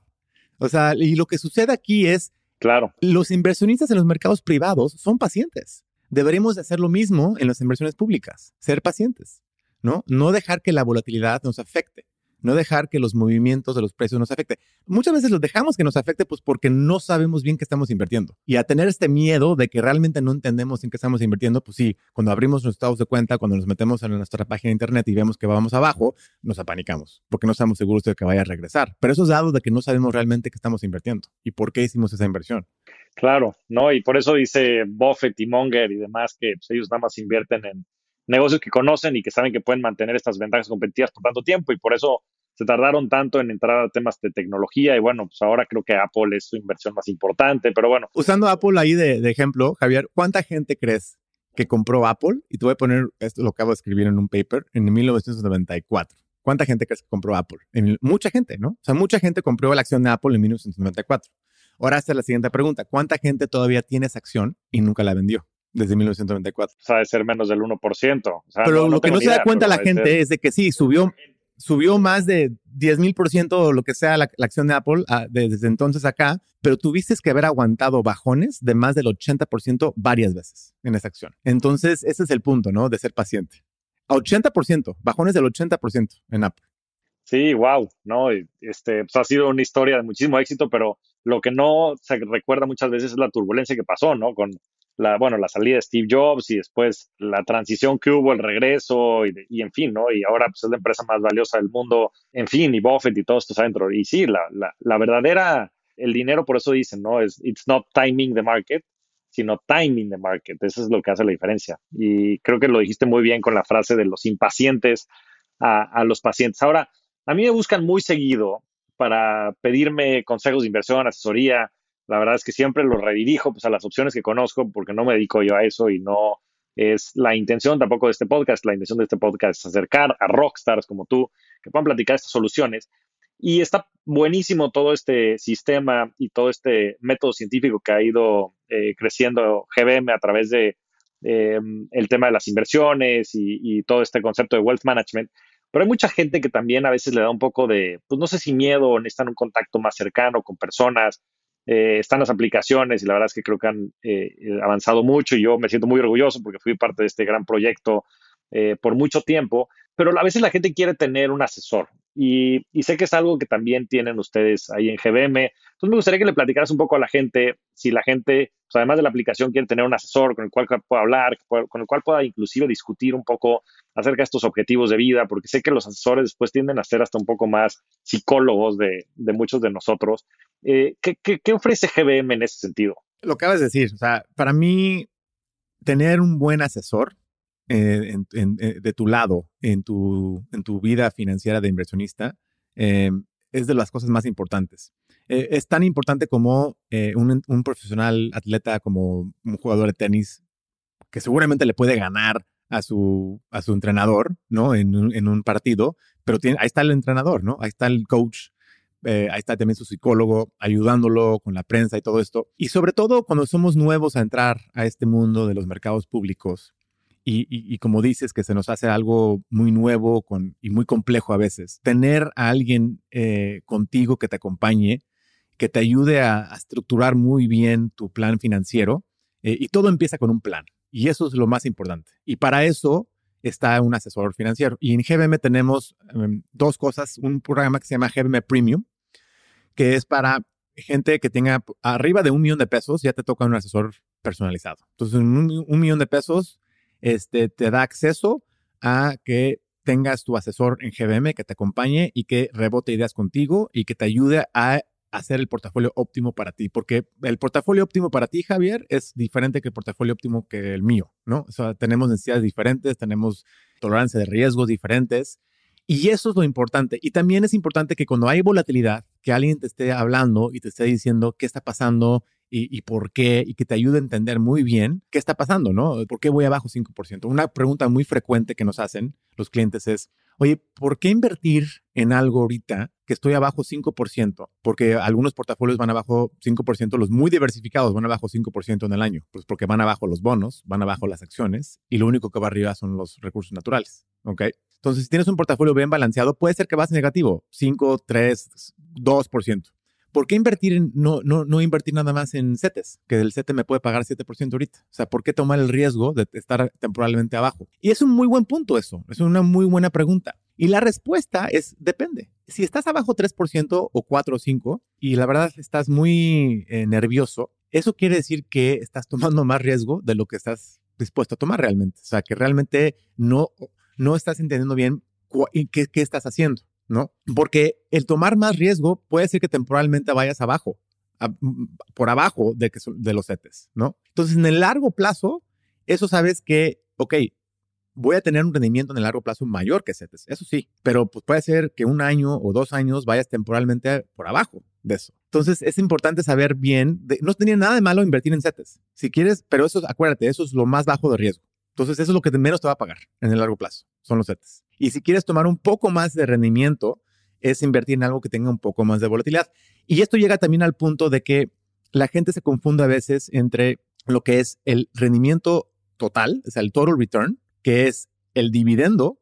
O sea, y lo que sucede aquí es Claro. Los inversionistas en los mercados privados son pacientes. Deberíamos hacer lo mismo en las inversiones públicas, ser pacientes, ¿no? No dejar que la volatilidad nos afecte no dejar que los movimientos de los precios nos afecte. Muchas veces los dejamos que nos afecte pues porque no sabemos bien qué estamos invirtiendo. Y a tener este miedo de que realmente no entendemos en qué estamos invirtiendo, pues sí, cuando abrimos nuestros estados de cuenta, cuando nos metemos en nuestra página de internet y vemos que vamos abajo, nos apanicamos porque no estamos seguros de que vaya a regresar. Pero eso es dado de que no sabemos realmente qué estamos invirtiendo y por qué hicimos esa inversión. Claro, ¿no? Y por eso dice Buffett y Munger y demás que pues, ellos nada más invierten en negocios que conocen y que saben que pueden mantener estas ventajas competitivas por tanto tiempo y por eso se tardaron tanto en entrar a temas de tecnología y bueno, pues ahora creo que Apple es su inversión más importante, pero bueno. Usando Apple ahí de, ejemplo, Javier, ¿cuánta gente crees que compró Apple? Y te voy a poner, esto lo acabo de escribir en un paper, en 1994. ¿Cuánta gente crees que compró Apple? mucha gente, ¿no? O sea, mucha gente compró la acción de Apple en 1994. Ahora es la siguiente pregunta. ¿Cuánta gente todavía tiene esa acción y nunca la vendió? Desde 1994. O sea, de ser menos del 1%. pero lo que no se da cuenta la gente es de que sí, subió, subió más de 10 mil por ciento lo que sea la, acción de Apple ah, desde entonces acá, pero tuviste que haber aguantado bajones de más del 80% varias veces en esa acción. Entonces, ese es el punto, ¿no? De ser paciente. A 80%, bajones del 80% en Apple. Sí, wow, ¿no? Este, pues ha sido una historia de muchísimo éxito, pero lo que no se recuerda muchas veces es la turbulencia que pasó, ¿no? Con la, bueno, la salida de Steve Jobs y después la transición que hubo, el regreso y, en fin, ¿no? Y ahora pues, es la empresa más valiosa del mundo, en fin, y Buffett y todo esto adentro. Y sí, la, la, la verdadera, el dinero, por eso dicen, ¿no? Es, it's not timing the market, sino timing the market. Eso es lo que hace la diferencia. Y creo que lo dijiste muy bien con la frase de los impacientes a, a los pacientes. Ahora, a mí me buscan muy seguido para pedirme consejos de inversión, asesoría, la verdad es que siempre lo redirijo pues, a las opciones que conozco porque no me dedico yo a eso y no es la intención tampoco de este podcast. La intención de este podcast es acercar a rockstars como tú que puedan platicar estas soluciones. Y está buenísimo todo este sistema y todo este método científico que ha ido eh, creciendo GBM a través de em, el tema de las inversiones y, todo este concepto de wealth management. Pero hay mucha gente que también a veces le da un poco de, pues no sé si miedo necesitan un contacto más cercano con personas. Eh, están las aplicaciones y la verdad es que creo que han eh, avanzado mucho y yo me siento muy orgulloso porque fui parte de este gran proyecto por mucho tiempo, pero a veces la gente quiere tener un asesor y, sé que es algo que también tienen ustedes ahí en GBM. Entonces me gustaría que le platicaras un poco a la gente, si la gente, pues, además de la aplicación, quiere tener un asesor con el cual pueda hablar, con el cual pueda inclusive discutir un poco acerca de estos objetivos de vida, porque sé que los asesores después tienden a ser hasta un poco más psicólogos de, muchos de nosotros. Eh, ¿qué, qué ofrece GBM en ese sentido? Lo que acabas de decir, o sea, para mí, tener un buen asesor eh, eh, de tu lado en tu, en tu vida financiera de inversionista eh, es de las cosas más importantes. es tan importante como un, un, profesional atleta, como un jugador de tenis, que seguramente le puede ganar a su, a su entrenador, ¿no? En un, en un partido, pero tiene, ahí está el entrenador, ¿no? Ahí está el coach, ahí está también su psicólogo ayudándolo con la prensa y todo esto. Y sobre todo cuando somos nuevos a entrar a este mundo de los mercados públicos, y, como dices, que se nos hace algo muy nuevo con, y muy complejo a veces. Tener a alguien eh, contigo que te acompañe, que te ayude a, estructurar muy bien tu plan financiero. Eh, y todo empieza con un plan. Y eso es lo más importante. Y para eso está un asesor financiero. Y en GBM tenemos em, dos cosas. Un programa que se llama GBM Premium, que es para gente que tenga arriba de un millón de pesos, ya te toca un asesor personalizado. Entonces, un, millón de pesos este, te da acceso a que tengas tu asesor en GBM que te acompañe y que rebote ideas contigo y que te ayude a hacer el portafolio óptimo para ti, porque el portafolio óptimo para ti, Javier, es diferente que el portafolio óptimo que el mío, ¿no? O sea, tenemos necesidades diferentes, tenemos tolerancia de riesgos diferentes y eso es lo importante. Y también es importante que cuando hay volatilidad, que alguien te esté hablando y te esté diciendo qué está pasando y, por qué, y que te ayude a entender muy bien qué está pasando, ¿no? ¿Por qué voy abajo 5%? Una pregunta muy frecuente que nos hacen los clientes es, oye, ¿por qué invertir en algo ahorita que estoy abajo 5%? Porque algunos portafolios van abajo 5%, los muy diversificados van abajo 5% en el año, pues porque van abajo los bonos, van abajo las acciones y lo único que va arriba son los recursos naturales, ¿ok? Entonces, si tienes un portafolio bien balanceado, puede ser que vas negativo, 5, 3, 2%. ¿por qué invertir en, no, no, no invertir nada más en CETES? Que el CETE me puede pagar 7% ahorita. O sea, ¿por qué tomar el riesgo de estar temporalmente abajo? Y es un muy buen punto eso. Es una muy buena pregunta. Y la respuesta es depende. Si estás abajo 3% o 4 o 5 y la verdad estás muy eh, nervioso, eso quiere decir que estás tomando más riesgo de lo que estás dispuesto a tomar realmente. O sea, que realmente no, no estás entendiendo bien qué, estás haciendo. ¿no? Porque el tomar más riesgo puede ser que temporalmente vayas abajo, por abajo de, de los CETES, ¿no? Entonces, en el largo plazo, eso sabes que, ok, voy a tener un rendimiento en el largo plazo mayor que CETES, eso sí, pero pues puede ser que un año o dos años vayas temporalmente por abajo de eso. Entonces, es importante saber bien, no tenía nada de malo invertir en CETES, si quieres, pero eso, acuérdate, eso es lo más bajo de riesgo. Entonces, eso es lo que menos te va a pagar en el largo plazo, son los CETES. Y si quieres tomar un poco más de rendimiento, es invertir en algo que tenga un poco más de volatilidad. Y esto llega también al punto de que la gente se confunde a veces entre lo que es el rendimiento total, o sea, el total return, que es el dividendo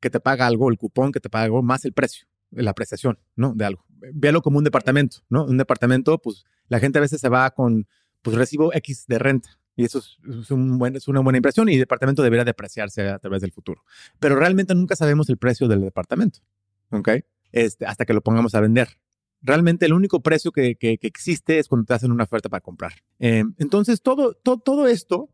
que te paga algo, el cupón que te paga algo, más el precio, la apreciación, ¿no? De algo. Véalo como un departamento, ¿no? Un departamento, pues la gente a veces se va con, pues recibo X de renta. Y eso es, una buena impresión y el departamento debería depreciarse a través del futuro. Pero realmente nunca sabemos el precio del departamento, ¿ok? Este, hasta que lo pongamos a vender. Realmente el único precio que, que, existe es cuando te hacen una oferta para comprar. Eh, entonces, todo, todo, todo esto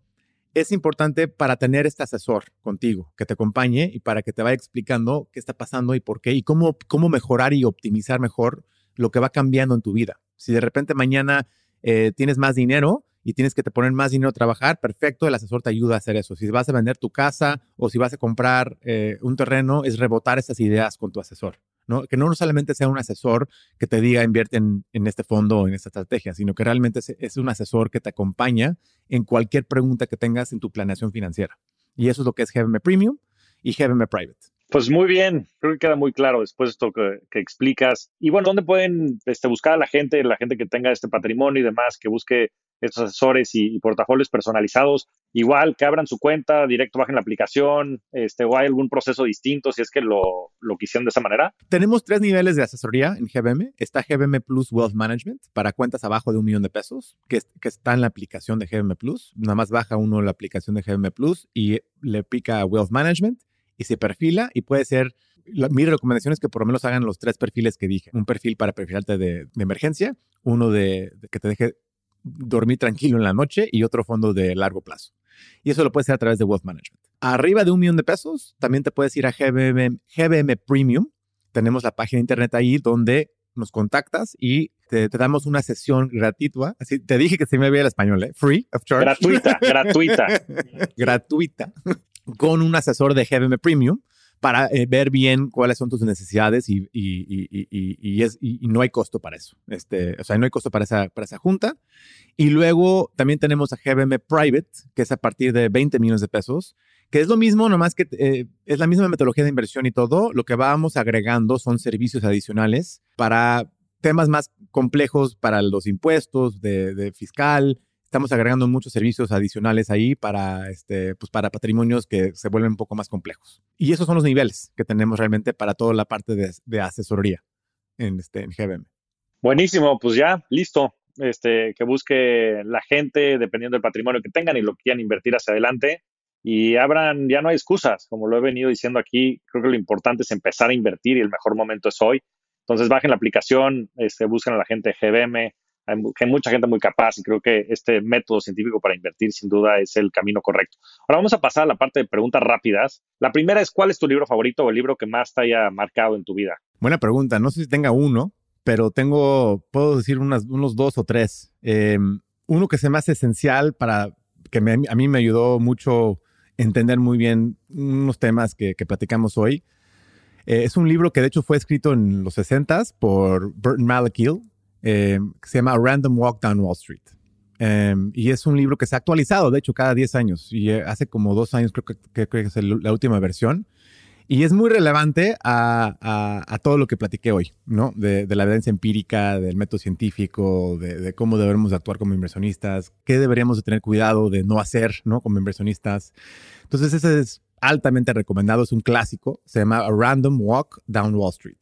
es importante para tener este asesor contigo que te acompañe y para que te vaya explicando qué está pasando y por qué y cómo, cómo mejorar y optimizar mejor lo que va cambiando en tu vida. Si de repente mañana eh, tienes más dinero, y tienes que te poner más dinero a trabajar, perfecto, el asesor te ayuda a hacer eso. Si vas a vender tu casa o si vas a comprar eh, un terreno, es rebotar esas ideas con tu asesor, ¿no? Que no solamente sea un asesor que te diga invierte en, este fondo o en esta estrategia, sino que realmente es, un asesor que te acompaña en cualquier pregunta que tengas en tu planeación financiera. Y eso es lo que es GBM Premium y GBM Private. Pues muy bien, creo que queda muy claro después de esto que, explicas. Y bueno, ¿dónde pueden este, buscar a la gente, la gente que tenga este patrimonio y demás, que busque estos asesores y, portafolios personalizados, igual que abran su cuenta, directo bajen la aplicación, este, o hay algún proceso distinto si es que lo, lo quisieron de esa manera. Tenemos tres niveles de asesoría en GBM. Está GBM Plus Wealth Management para cuentas abajo de un millón de pesos, que, que está en la aplicación de GBM Plus. Nada más baja uno la aplicación de GBM Plus y le pica Wealth Management y se perfila y puede ser mi recomendación es que por lo menos hagan los tres perfiles que dije. Un perfil para perfilarte de emergencia, uno de, que te deje dormir tranquilo en la noche y otro fondo de largo plazo. Y eso lo puedes hacer a través de Wealth Management. Arriba de un millón de pesos, también te puedes ir a GBM, GBM Premium. Tenemos la página de internet ahí donde nos contactas y te, damos una sesión gratuita. Así te dije que se me veía el español, ¿eh? Free of charge. Gratuita, gratuita. gratuita. Con un asesor de GBM Premium para eh, ver bien cuáles son tus necesidades y, y, es, y, no hay costo para eso. Este, o sea, no hay costo para esa, para esa junta. Y luego también tenemos a GBM Private, que es a partir de 20 millones de pesos, que es lo mismo, nomás que eh, es la misma metodología de inversión y todo. Lo que vamos agregando son servicios adicionales para temas más complejos para los impuestos de fiscal, estamos agregando muchos servicios adicionales ahí para, este, pues para patrimonios que se vuelven un poco más complejos. Y esos son los niveles que tenemos realmente para toda la parte de, asesoría en, este, en GBM. Buenísimo, pues ya, listo. Este, que busque la gente, dependiendo del patrimonio que tengan y lo que quieran invertir hacia adelante. Y abran, ya no hay excusas, como lo he venido diciendo aquí, creo que lo importante es empezar a invertir y el mejor momento es hoy. Entonces bajen la aplicación, este, busquen a la gente de GBM, hay, mucha gente muy capaz y creo que este método científico para invertir sin duda es el camino correcto. Ahora vamos a pasar a la parte de preguntas rápidas. La primera es, ¿cuál es tu libro favorito o el libro que más te haya marcado en tu vida? Buena pregunta. No sé si tenga uno, pero tengo, puedo decir unos dos o tres. Em, uno que se me hace esencial para, que a mí me ayudó mucho entender muy bien unos temas que, platicamos hoy. Eh, es un libro que de hecho fue escrito en los 60 por Burton Malkiel eh, se llama Random Walk Down Wall Street. Em, y es un libro que se ha actualizado, de hecho, cada 10 años. Y eh, hace como dos años creo que, que, es la última versión. Y es muy relevante a, todo lo que platiqué hoy, ¿no? De, la evidencia empírica, del método científico, de, cómo debemos actuar como inversionistas, qué deberíamos de tener cuidado de no hacer, ¿no? Como inversionistas. Entonces, ese es altamente recomendado, es un clásico, se llama Random Walk Down Wall Street.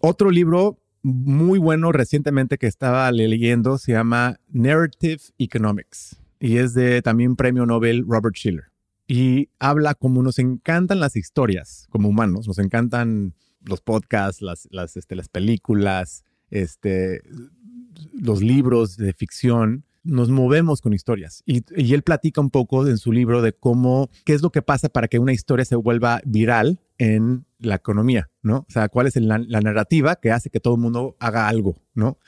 Otro libro muy bueno recientemente que estaba leyendo, se llama Narrative Economics y es de también premio Nobel Robert Schiller. Y habla como nos encantan las historias como humanos, nos encantan los podcasts, las, las, este, las películas, este, los libros de ficción, nos movemos con historias. Y, y, él platica un poco en su libro de cómo, qué es lo que pasa para que una historia se vuelva viral en la economía, ¿no? O sea, cuál es la, narrativa que hace que todo el mundo haga algo, ¿no?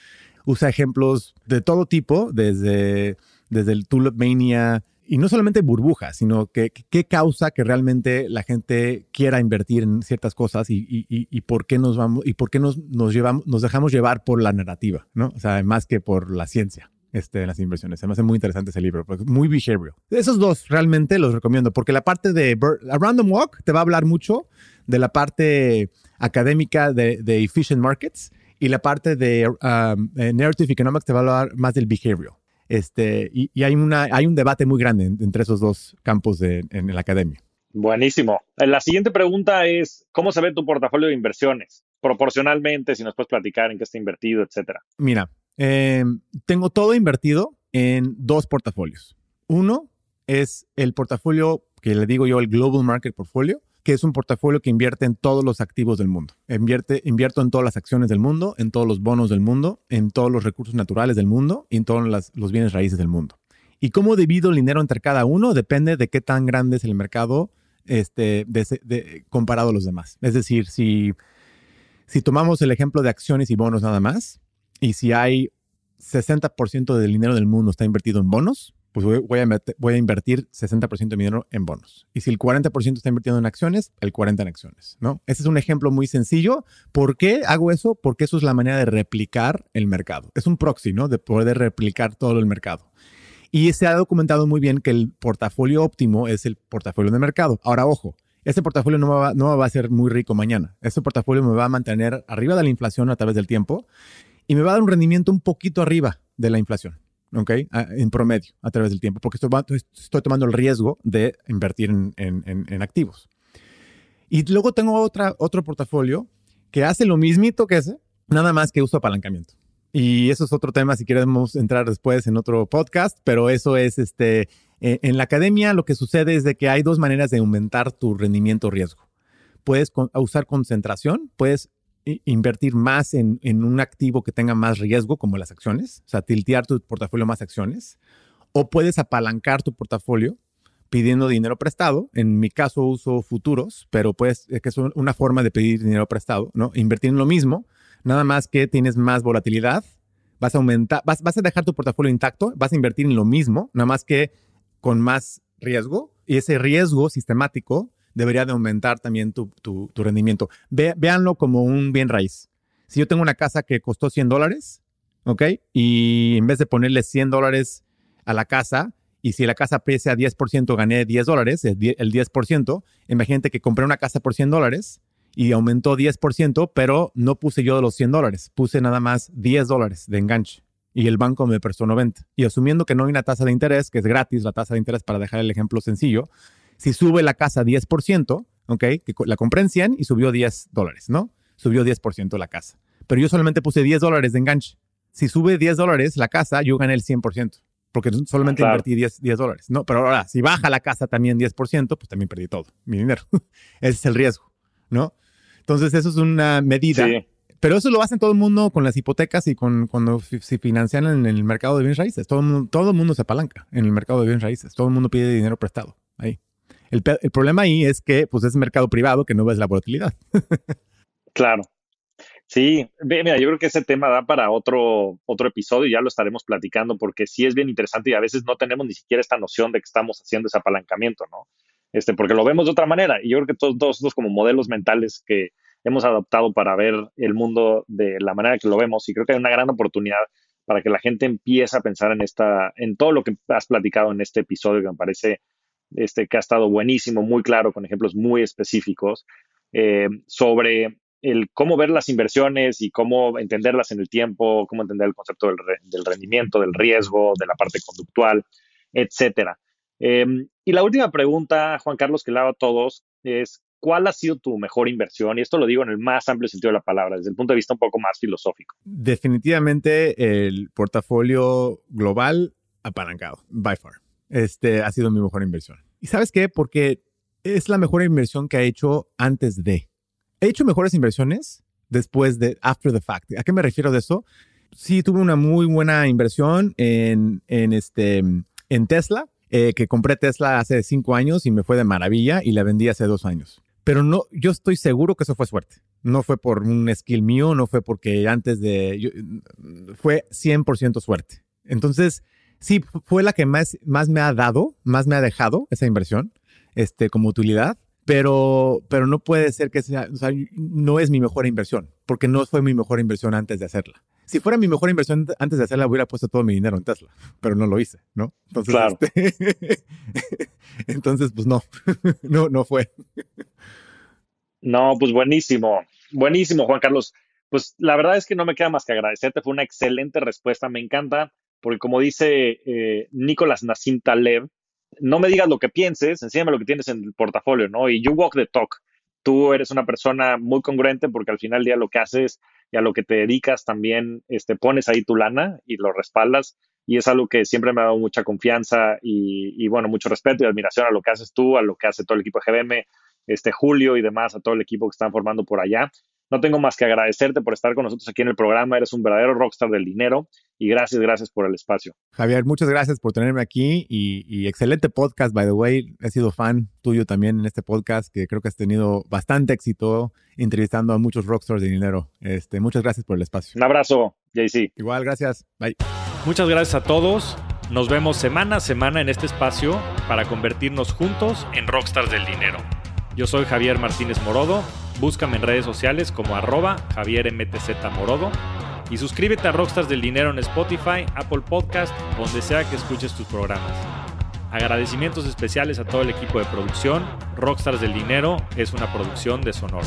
Usa ejemplos de todo tipo, desde, desde el Tulip Mania, y no solamente burbujas, sino que qué causa que realmente la gente quiera invertir en ciertas cosas y, y, y, por qué nos vamos y por qué nos, nos, llevamos, nos dejamos llevar por la narrativa, ¿no? O sea, más que por la ciencia este, las inversiones. Se me hace muy interesante ese libro, muy behavioral. Esos dos realmente los recomiendo, porque la parte de a Random Walk te va a hablar mucho de la parte académica de, de efficient markets y la parte de um, eh, narrative economics te va a hablar más del behavioral. Este, y, y hay, una, hay un debate muy grande entre esos dos campos de, en la academia. Buenísimo. La siguiente pregunta es, ¿cómo se ve tu portafolio de inversiones? Proporcionalmente, si nos puedes platicar en qué está invertido, etcétera. Mira, eh, tengo todo invertido en dos portafolios. Uno es el portafolio que le digo yo el Global Market Portfolio, que es un portafolio que invierte en todos los activos del mundo. Invierte, invierto en todas las acciones del mundo, en todos los bonos del mundo, en todos los recursos naturales del mundo y en todos los bienes raíces del mundo. Y cómo divido el dinero entre cada uno depende de qué tan grande es el mercado este, comparado a los demás. Es decir, si, si tomamos el ejemplo de acciones y bonos nada más, y si hay 60% del dinero del mundo está invertido en bonos, pues voy a, voy a invertir 60% de mi dinero en bonos. Y si el 40% está invirtiendo en acciones, el 40% en acciones, ¿no? Ese es un ejemplo muy sencillo. ¿Por qué hago eso? Porque eso es la manera de replicar el mercado. Es un proxy, ¿no? De poder replicar todo el mercado. Y se ha documentado muy bien que el portafolio óptimo es el portafolio de mercado. Ahora, ojo, este portafolio no va, no va a ser muy rico mañana. Este portafolio me va a mantener arriba de la inflación a través del tiempo y me va a dar un rendimiento un poquito arriba de la inflación. ¿ok? En promedio, a través del tiempo, porque estoy, tomando el riesgo de invertir en, activos. Y luego tengo otra, otro portafolio que hace lo mismito que ese, nada más que uso apalancamiento. Y eso es otro tema si queremos entrar después en otro podcast, pero eso es este, e, en la academia lo que sucede es de que hay dos maneras de aumentar tu rendimiento riesgo. Puedes usar concentración, puedes invertir más en, un activo que tenga más riesgo, como las acciones, o sea, tiltear tu portafolio más acciones, o puedes apalancar tu portafolio pidiendo dinero prestado. En mi caso uso futuros, pero pues que es una forma de pedir dinero prestado, ¿no? Invertir en lo mismo, nada más que tienes más volatilidad, vas a aumentar, vas, vas a dejar tu portafolio intacto, vas a invertir en lo mismo, nada más que con más riesgo, y ese riesgo sistemático debería de aumentar también tu, tu, rendimiento. véanlo como un bien raíz. Si yo tengo una casa que costó 100 dólares, ¿ok? Y en vez de ponerle 100 dólares a la casa, y si la casa aprecia 10%, gané 10 dólares, el 10%, imagínate que compré una casa por 100 dólares y aumentó 10%, pero no puse yo los 100 dólares, puse nada más 10 dólares de enganche y el banco me prestó 90. Y asumiendo que no hay una tasa de interés, que es gratis la tasa de interés para dejar el ejemplo sencillo, si sube la casa 10%, ¿ok? Que la compré en 100 y subió 10 dólares, ¿no? Subió 10% la casa. Pero yo solamente puse 10 dólares de enganche. Si sube 10 dólares la casa, yo gané el 100%, porque solamente invertí 10, 10 dólares, ¿no? Pero ahora, si baja la casa también 10%, pues también perdí todo, mi dinero. Ese es el riesgo, ¿no? Entonces, eso es una medida. Pero eso lo hacen todo el mundo con las hipotecas y con cuando se financian en el mercado de bienes raíces. Todo el, mundo, todo el mundo se apalanca en el mercado de bienes raíces. Todo el mundo pide dinero prestado ahí. El, problema ahí es que pues es mercado privado que no ves la volatilidad. claro. Sí, mira, yo creo que ese tema da para otro, otro episodio y ya lo estaremos platicando porque sí es bien interesante y a veces no tenemos ni siquiera esta noción de que estamos haciendo ese apalancamiento, ¿no? Este, porque lo vemos de otra manera y yo creo que todos, todos estos como modelos mentales que hemos adoptado para ver el mundo de la manera que lo vemos y creo que hay una gran oportunidad para que la gente empiece a pensar en esta, en todo lo que has platicado en este episodio que me parece este, que ha estado buenísimo, muy claro, con ejemplos muy específicos, eh, sobre el cómo ver las inversiones y cómo entenderlas en el tiempo, cómo entender el concepto del, rendimiento, del riesgo, de la parte conductual, etcétera. Em, y la última pregunta, Juan Carlos, que le hago a todos, es ¿cuál ha sido tu mejor inversión? Y esto lo digo en el más amplio sentido de la palabra, desde el punto de vista un poco más filosófico. Definitivamente el portafolio global apalancado, by far este, ha sido mi mejor inversión. ¿Y sabes qué? Porque es la mejor inversión que he hecho antes de. He hecho mejores inversiones después de, after the fact. ¿A qué me refiero de eso? Sí, tuve una muy buena inversión en, en, este, en Tesla, eh, que compré Tesla hace cinco años y me fue de maravilla y la vendí hace dos años. Pero no, yo estoy seguro que eso fue suerte. No fue por un skill mío, no fue porque antes de... fue 100% suerte. Entonces, sí, fue la que más, más me ha dado, más me ha dejado esa inversión este, como utilidad, pero, pero no puede ser que sea, o sea, no es mi mejor inversión, porque no fue mi mejor inversión antes de hacerla. Si fuera mi mejor inversión antes de hacerla, hubiera puesto todo mi dinero en Tesla, pero no lo hice, ¿no? Entonces, claro. Este, entonces pues no, no, no fue. No, pues buenísimo, buenísimo, Juan Carlos. Pues la verdad es que no me queda más que agradecerte, fue una excelente respuesta, me encanta porque como dice eh, Nicolás Nassim Taleb, no me digas lo que pienses, enséñame lo que tienes en el portafolio, ¿no? Y you walk the talk. Tú eres una persona muy congruente porque al final del día lo que haces y a lo que te dedicas también este, pones ahí tu lana y lo respaldas. Y es algo que siempre me ha dado mucha confianza y, y, bueno, mucho respeto y admiración a lo que haces tú, a lo que hace todo el equipo de GBM, este Julio y demás, a todo el equipo que están formando por allá. No tengo más que agradecerte por estar con nosotros aquí en el programa. Eres un verdadero rockstar del dinero y gracias, gracias por el espacio. Javier, muchas gracias por tenerme aquí y, excelente podcast, by the way. He sido fan tuyo también en este podcast que creo que has tenido bastante éxito entrevistando a muchos rockstars de dinero. Este, muchas gracias por el espacio. Un abrazo, JC. Igual, gracias. Bye. Muchas gracias a todos. Nos vemos semana a semana en este espacio para convertirnos juntos en rockstars del dinero. Yo soy Javier Martínez Morodo, búscame en redes sociales como arroba Javier Morodo y suscríbete a Rockstars del Dinero en Spotify, Apple Podcast, donde sea que escuches tus programas. Agradecimientos especiales a todo el equipo de producción. Rockstars del Dinero es una producción de Sonoro.